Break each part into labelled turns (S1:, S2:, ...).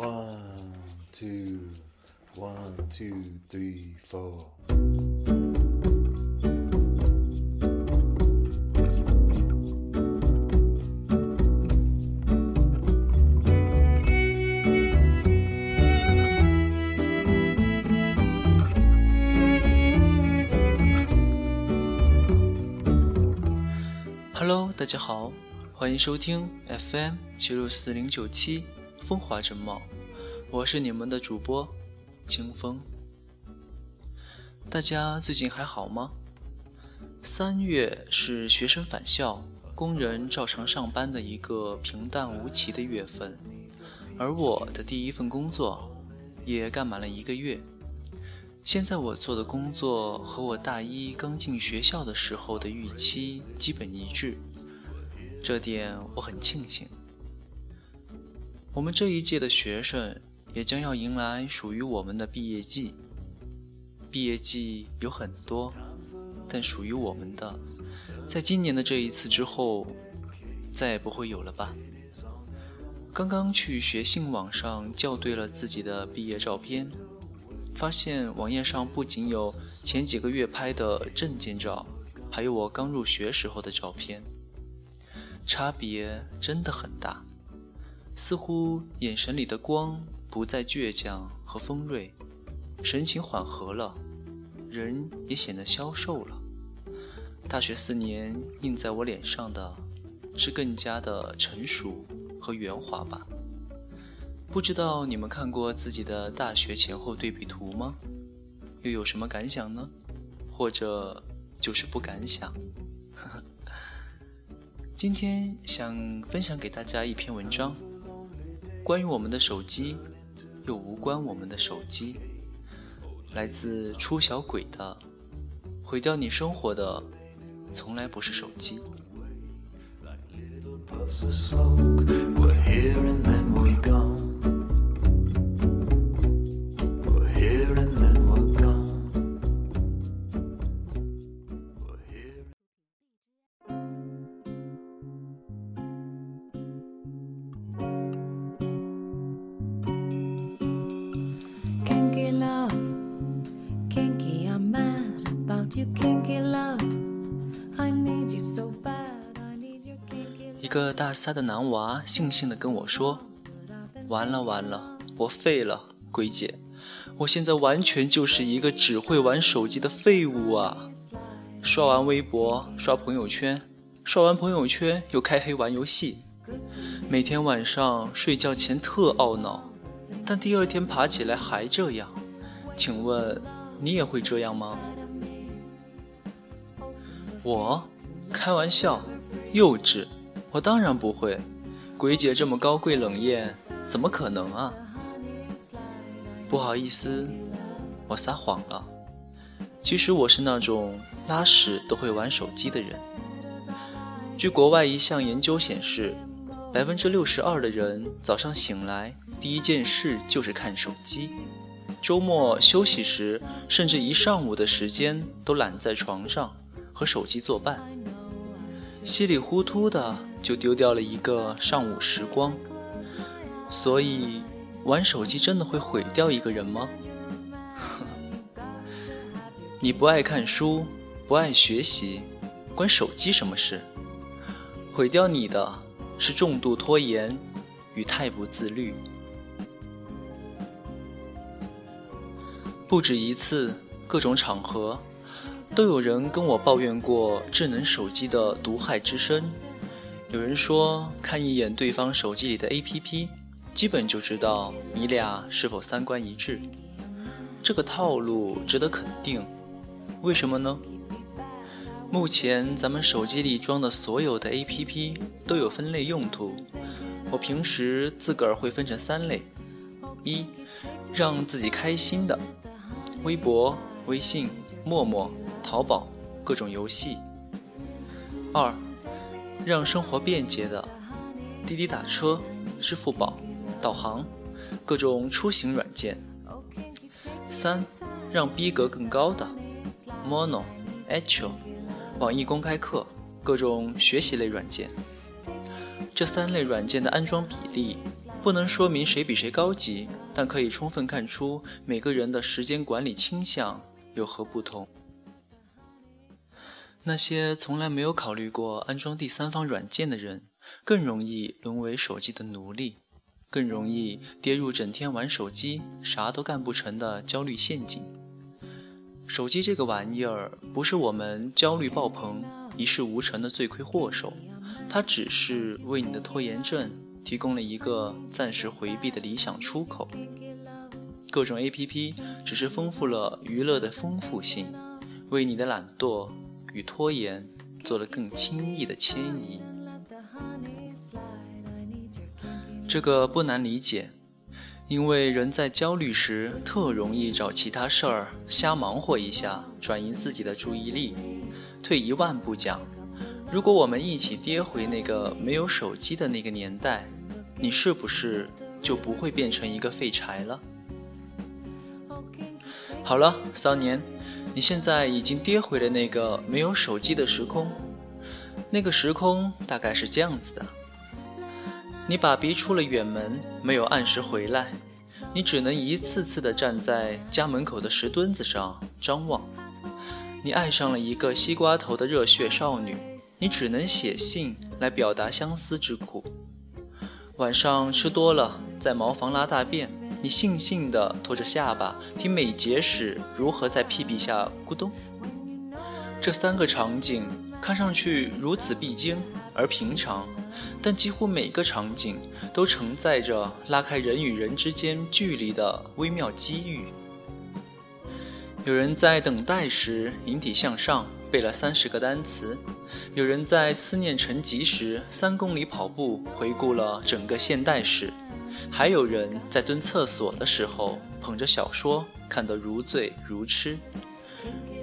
S1: One, two, one, two, three, four.
S2: Hello，大家好，欢迎收听 FM 七六四零九七风华正茂，我是你们的主播清风。大家最近还好吗？三月是学生返校、工人照常上班的一个平淡无奇的月份，而我的第一份工作也干满了一个月。现在我做的工作和我大一刚进学校的时候的预期基本一致，这点我很庆幸。我们这一届的学生也将要迎来属于我们的毕业季。毕业季有很多，但属于我们的，在今年的这一次之后，再也不会有了吧？刚刚去学信网上校对了自己的毕业照片。发现网页上不仅有前几个月拍的证件照，还有我刚入学时候的照片，差别真的很大。似乎眼神里的光不再倔强和锋锐，神情缓和了，人也显得消瘦了。大学四年印在我脸上的，是更加的成熟和圆滑吧。不知道你们看过自己的大学前后对比图吗？又有什么感想呢？或者就是不敢想。今天想分享给大家一篇文章，关于我们的手机，又无关我们的手机。来自出小鬼的，毁掉你生活的，从来不是手机。一个大三的男娃悻悻地跟我说：“完了完了，我废了，鬼姐，我现在完全就是一个只会玩手机的废物啊！刷完微博，刷朋友圈，刷完朋友圈又开黑玩游戏，每天晚上睡觉前特懊恼，但第二天爬起来还这样。请问你也会这样吗？”我，开玩笑，幼稚。我当然不会，鬼姐这么高贵冷艳，怎么可能啊？不好意思，我撒谎了。其实我是那种拉屎都会玩手机的人。据国外一项研究显示，百分之六十二的人早上醒来第一件事就是看手机，周末休息时甚至一上午的时间都懒在床上和手机作伴，稀里糊涂的。就丢掉了一个上午时光，所以玩手机真的会毁掉一个人吗？你不爱看书，不爱学习，关手机什么事？毁掉你的是重度拖延与太不自律。不止一次，各种场合，都有人跟我抱怨过智能手机的毒害之深。有人说，看一眼对方手机里的 APP，基本就知道你俩是否三观一致。这个套路值得肯定，为什么呢？目前咱们手机里装的所有的 APP 都有分类用途，我平时自个儿会分成三类：一，让自己开心的，微博、微信、陌陌、淘宝、各种游戏；二。让生活便捷的滴滴打车、支付宝、导航、各种出行软件；三，让逼格更高的 Mono、H、网易公开课、各种学习类软件。这三类软件的安装比例不能说明谁比谁高级，但可以充分看出每个人的时间管理倾向有何不同。那些从来没有考虑过安装第三方软件的人，更容易沦为手机的奴隶，更容易跌入整天玩手机、啥都干不成的焦虑陷阱。手机这个玩意儿，不是我们焦虑爆棚、一事无成的罪魁祸首，它只是为你的拖延症提供了一个暂时回避的理想出口。各种 APP 只是丰富了娱乐的丰富性，为你的懒惰与拖延做了更轻易的迁移。这个不难理解。因为人在焦虑时，特容易找其他事儿瞎忙活一下，转移自己的注意力。退一万步讲，如果我们一起跌回那个没有手机的那个年代，你是不是就不会变成一个废柴了？好了，骚年，你现在已经跌回了那个没有手机的时空。那个时空大概是这样子的。你爸逼出了远门，没有按时回来，你只能一次次地站在家门口的石墩子上张望。你爱上了一个西瓜头的热血少女，你只能写信来表达相思之苦。晚上吃多了，在茅房拉大便，你悻悻地托着下巴听美节使如何在屁屁下咕咚。这三个场景看上去如此必经而平常。但几乎每个场景都承载着拉开人与人之间距离的微妙机遇。有人在等待时引体向上背了三十个单词，有人在思念成疾时三公里跑步回顾了整个现代史，还有人在蹲厕所的时候捧着小说看得如醉如痴。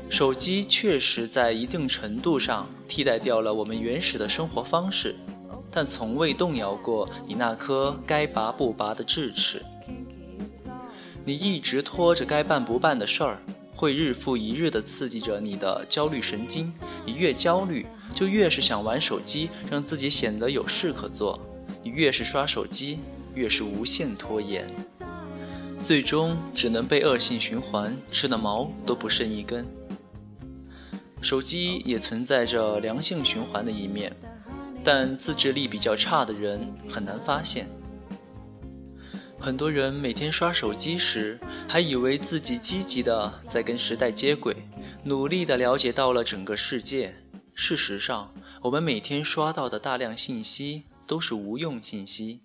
S2: 手机确实在一定程度上替代掉了我们原始的生活方式。但从未动摇过你那颗该拔不拔的智齿。你一直拖着该办不办的事儿，会日复一日地刺激着你的焦虑神经。你越焦虑，就越是想玩手机，让自己显得有事可做。你越是刷手机，越是无限拖延，最终只能被恶性循环，吃的毛都不剩一根。手机也存在着良性循环的一面。但自制力比较差的人很难发现。很多人每天刷手机时，还以为自己积极的在跟时代接轨，努力的了解到了整个世界。事实上，我们每天刷到的大量信息都是无用信息，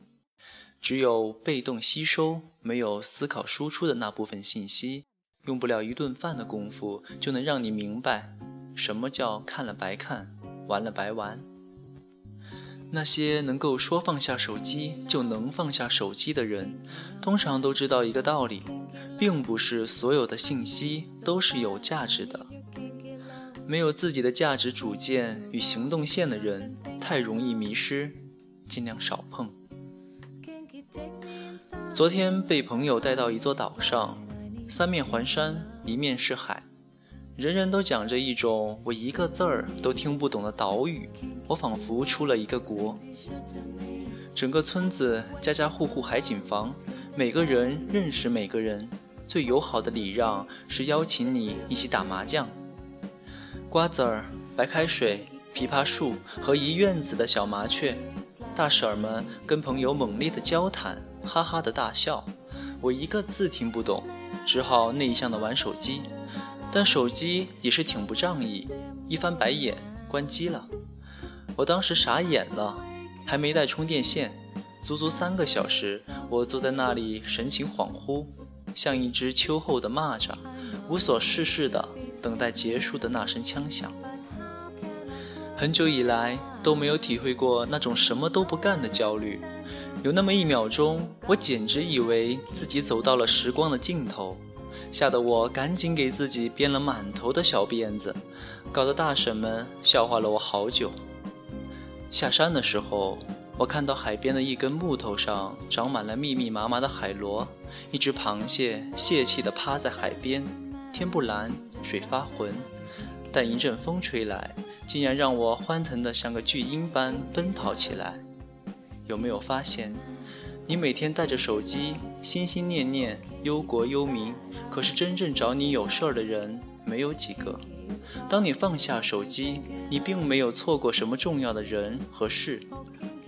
S2: 只有被动吸收，没有思考输出的那部分信息，用不了一顿饭的功夫就能让你明白，什么叫看了白看，玩了白玩。那些能够说放下手机就能放下手机的人，通常都知道一个道理，并不是所有的信息都是有价值的。没有自己的价值主见与行动线的人，太容易迷失，尽量少碰。昨天被朋友带到一座岛上，三面环山，一面是海。人人都讲着一种我一个字儿都听不懂的岛屿，我仿佛出了一个国。整个村子家家户户海景房，每个人认识每个人，最友好的礼让是邀请你一起打麻将。瓜子儿、白开水、枇杷树和一院子的小麻雀，大婶儿们跟朋友猛烈的交谈，哈哈的大笑。我一个字听不懂，只好内向的玩手机。但手机也是挺不仗义，一翻白眼关机了。我当时傻眼了，还没带充电线，足足三个小时，我坐在那里神情恍惚，像一只秋后的蚂蚱，无所事事的等待结束的那声枪响。很久以来都没有体会过那种什么都不干的焦虑，有那么一秒钟，我简直以为自己走到了时光的尽头。吓得我赶紧给自己编了满头的小辫子，搞得大婶们笑话了我好久。下山的时候，我看到海边的一根木头上长满了密密麻麻的海螺，一只螃蟹泄气地趴在海边。天不蓝，水发浑，但一阵风吹来，竟然让我欢腾得像个巨婴般奔跑起来。有没有发现，你每天带着手机，心心念念忧国忧民，可是真正找你有事儿的人没有几个。当你放下手机，你并没有错过什么重要的人和事，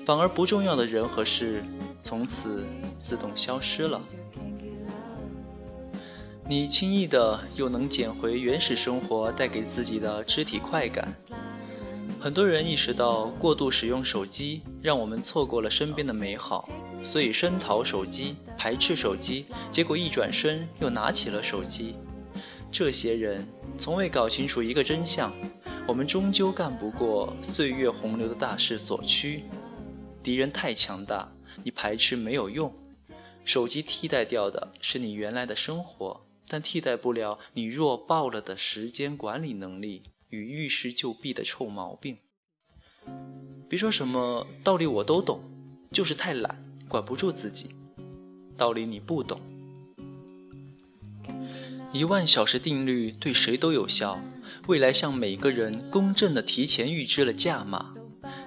S2: 反而不重要的人和事从此自动消失了。你轻易的又能捡回原始生活带给自己的肢体快感。很多人意识到过度使用手机，让我们错过了身边的美好，所以声讨手机、排斥手机，结果一转身又拿起了手机。这些人从未搞清楚一个真相：我们终究干不过岁月洪流的大势所趋。敌人太强大，你排斥没有用。手机替代掉的是你原来的生活，但替代不了你弱爆了的时间管理能力。与遇事就避的臭毛病，别说什么道理我都懂，就是太懒，管不住自己。道理你不懂，一万小时定律对谁都有效。未来向每个人公正的提前预支了价码。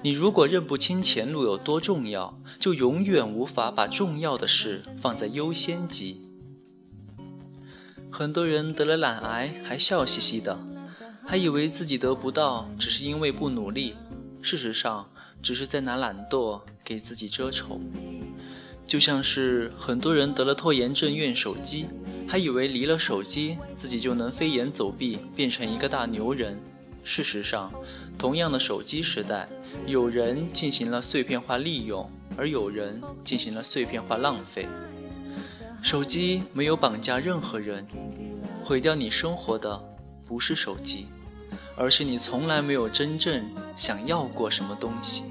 S2: 你如果认不清前路有多重要，就永远无法把重要的事放在优先级。很多人得了懒癌还笑嘻嘻的。还以为自己得不到，只是因为不努力。事实上，只是在拿懒惰给自己遮丑。就像是很多人得了拖延症怨手机，还以为离了手机自己就能飞檐走壁，变成一个大牛人。事实上，同样的手机时代，有人进行了碎片化利用，而有人进行了碎片化浪费。手机没有绑架任何人，毁掉你生活的不是手机。而是你从来没有真正想要过什么东西。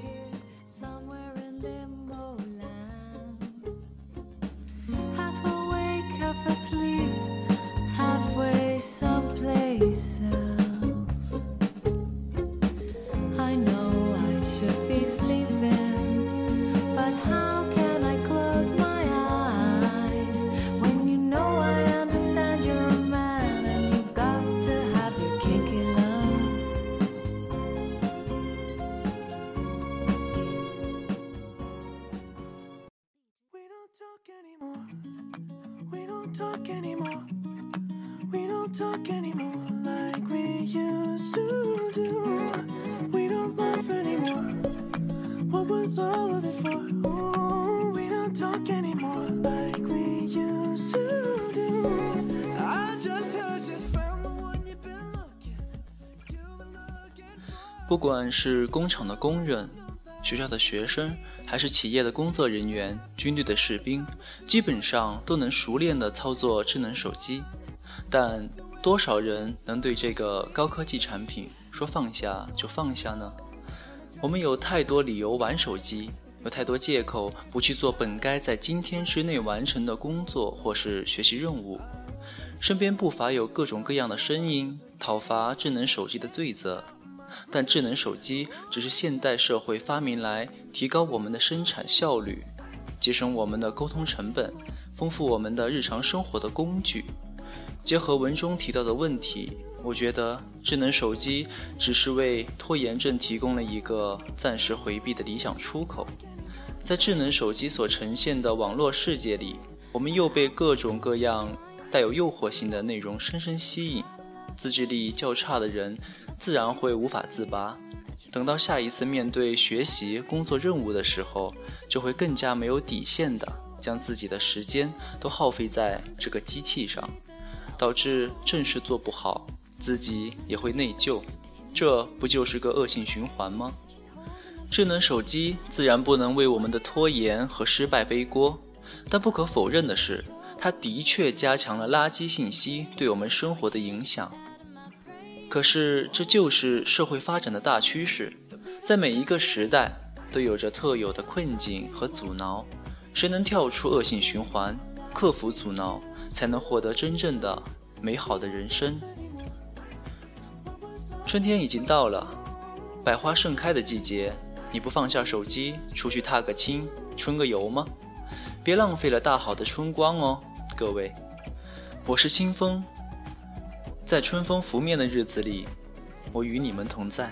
S2: 不管是工厂的工人、学校的学生，还是企业的工作人员、军队的士兵，基本上都能熟练地操作智能手机。但多少人能对这个高科技产品说放下就放下呢？我们有太多理由玩手机，有太多借口不去做本该在今天之内完成的工作或是学习任务。身边不乏有各种各样的声音讨伐智能手机的罪责。但智能手机只是现代社会发明来提高我们的生产效率、节省我们的沟通成本、丰富我们的日常生活的工具。结合文中提到的问题，我觉得智能手机只是为拖延症提供了一个暂时回避的理想出口。在智能手机所呈现的网络世界里，我们又被各种各样带有诱惑性的内容深深吸引。自制力较差的人，自然会无法自拔。等到下一次面对学习、工作任务的时候，就会更加没有底线的将自己的时间都耗费在这个机器上，导致正事做不好，自己也会内疚。这不就是个恶性循环吗？智能手机自然不能为我们的拖延和失败背锅，但不可否认的是，它的确加强了垃圾信息对我们生活的影响。可是，这就是社会发展的大趋势，在每一个时代都有着特有的困境和阻挠。谁能跳出恶性循环，克服阻挠，才能获得真正的美好的人生。春天已经到了，百花盛开的季节，你不放下手机出去踏个青、春个游吗？别浪费了大好的春光哦，各位。我是清风。在春风拂面的日子里，我与你们同在。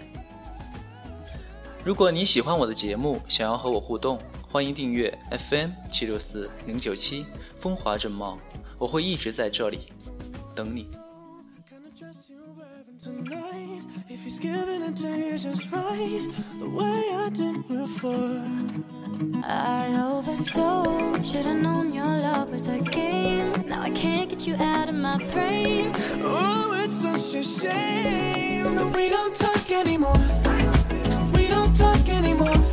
S2: 如果你喜欢我的节目，想要和我互动。欢迎订阅 FM 七六四零九七风华正茂，我会一直在这里等你。
S3: tonight if he's giving it to you just right the way I did before.
S4: I overdosed. Should've known your love was a game. Now I can't get you out of my brain.
S3: Oh, it's such a shame that we don't talk anymore. We don't talk anymore.